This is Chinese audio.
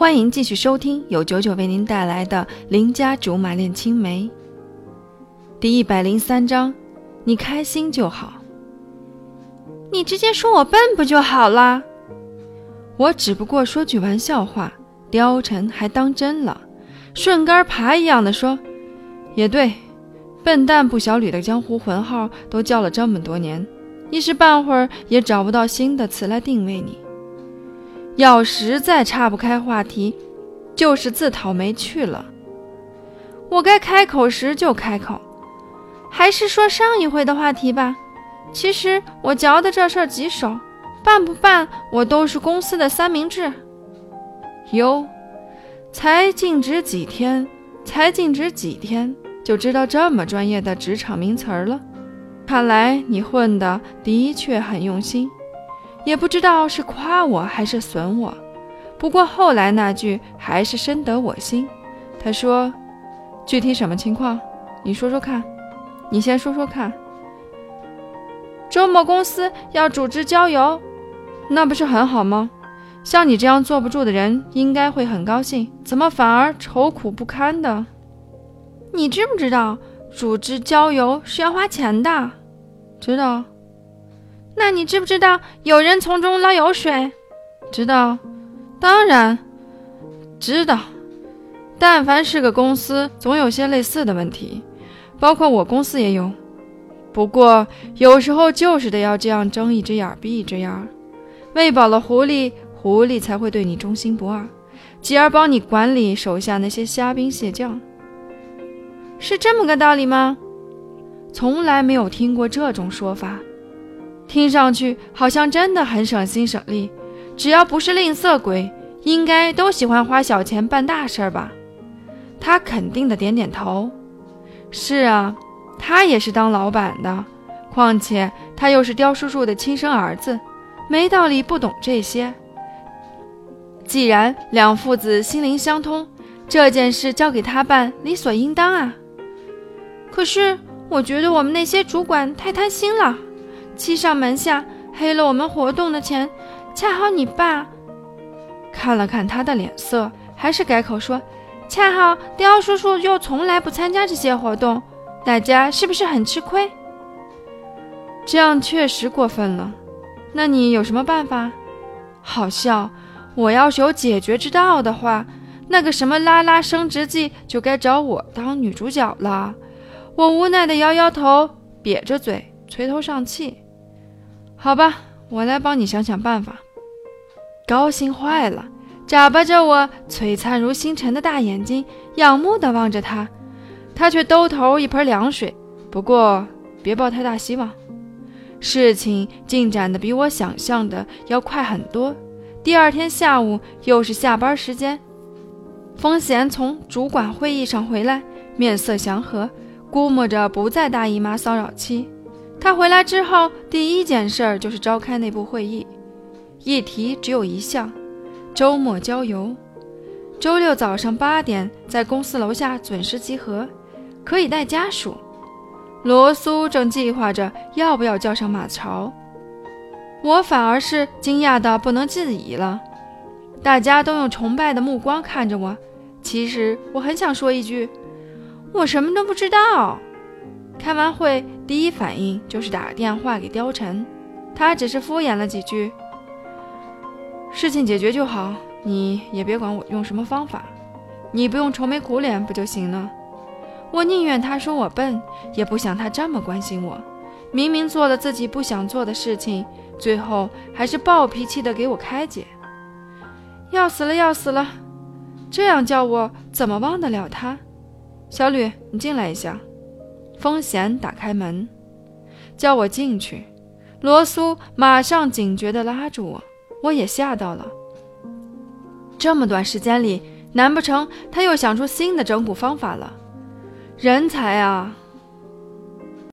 欢迎继续收听由九九为您带来的《邻家竹马恋青梅》第一百零三章。你开心就好，你直接说我笨不就好了？我只不过说句玩笑话，貂蝉还当真了，顺杆爬一样的说：“也对，笨蛋不小吕的江湖魂号都叫了这么多年，一时半会儿也找不到新的词来定位你。要实在岔不开话题，就是自讨没趣了。我该开口时就开口。”还是说上一回的话题吧。其实我嚼的这事儿棘手，办不办我都是公司的三明治。哟，才进职几天，才进职几天就知道这么专业的职场名词儿了。看来你混的的确很用心，也不知道是夸我还是损我。不过后来那句还是深得我心。他说：“具体什么情况？你说说看。”你先说说看。周末公司要组织郊游，那不是很好吗？像你这样坐不住的人，应该会很高兴，怎么反而愁苦不堪的？你知不知道组织郊游是要花钱的？知道。那你知不知道有人从中捞油水？知道。当然知道。但凡是个公司，总有些类似的问题。包括我公司也有，不过有时候就是得要这样睁一只眼闭一只眼，喂饱了狐狸，狐狸才会对你忠心不二，继而帮你管理手下那些虾兵蟹将。是这么个道理吗？从来没有听过这种说法，听上去好像真的很省心省力。只要不是吝啬鬼，应该都喜欢花小钱办大事吧？他肯定的点点头。是啊，他也是当老板的，况且他又是刁叔叔的亲生儿子，没道理不懂这些。既然两父子心灵相通，这件事交给他办理所应当啊。可是我觉得我们那些主管太贪心了，欺上瞒下，黑了我们活动的钱。恰好你爸看了看他的脸色，还是改口说。恰好刁叔叔又从来不参加这些活动，大家是不是很吃亏？这样确实过分了。那你有什么办法？好笑！我要是有解决之道的话，那个什么拉拉升职记就该找我当女主角了。我无奈的摇摇头，瘪着嘴，垂头丧气。好吧，我来帮你想想办法。高兴坏了。眨巴着我璀璨如星辰的大眼睛，仰慕地望着他，他却兜头一盆凉水。不过别抱太大希望，事情进展的比我想象的要快很多。第二天下午又是下班时间，风贤从主管会议上回来，面色祥和，估摸着不在大姨妈骚扰期。他回来之后，第一件事儿就是召开内部会议，议题只有一项。周末郊游，周六早上八点在公司楼下准时集合，可以带家属。罗苏正计划着要不要叫上马超，我反而是惊讶的不能自已了。大家都用崇拜的目光看着我，其实我很想说一句：“我什么都不知道。”开完会第一反应就是打电话给貂蝉，他只是敷衍了几句。事情解决就好，你也别管我用什么方法，你不用愁眉苦脸不就行了？我宁愿他说我笨，也不想他这么关心我。明明做了自己不想做的事情，最后还是暴脾气的给我开解。要死了，要死了！这样叫我怎么忘得了他？小吕，你进来一下。风贤打开门，叫我进去。罗苏马上警觉地拉住我。我也吓到了。这么短时间里，难不成他又想出新的整蛊方法了？人才啊！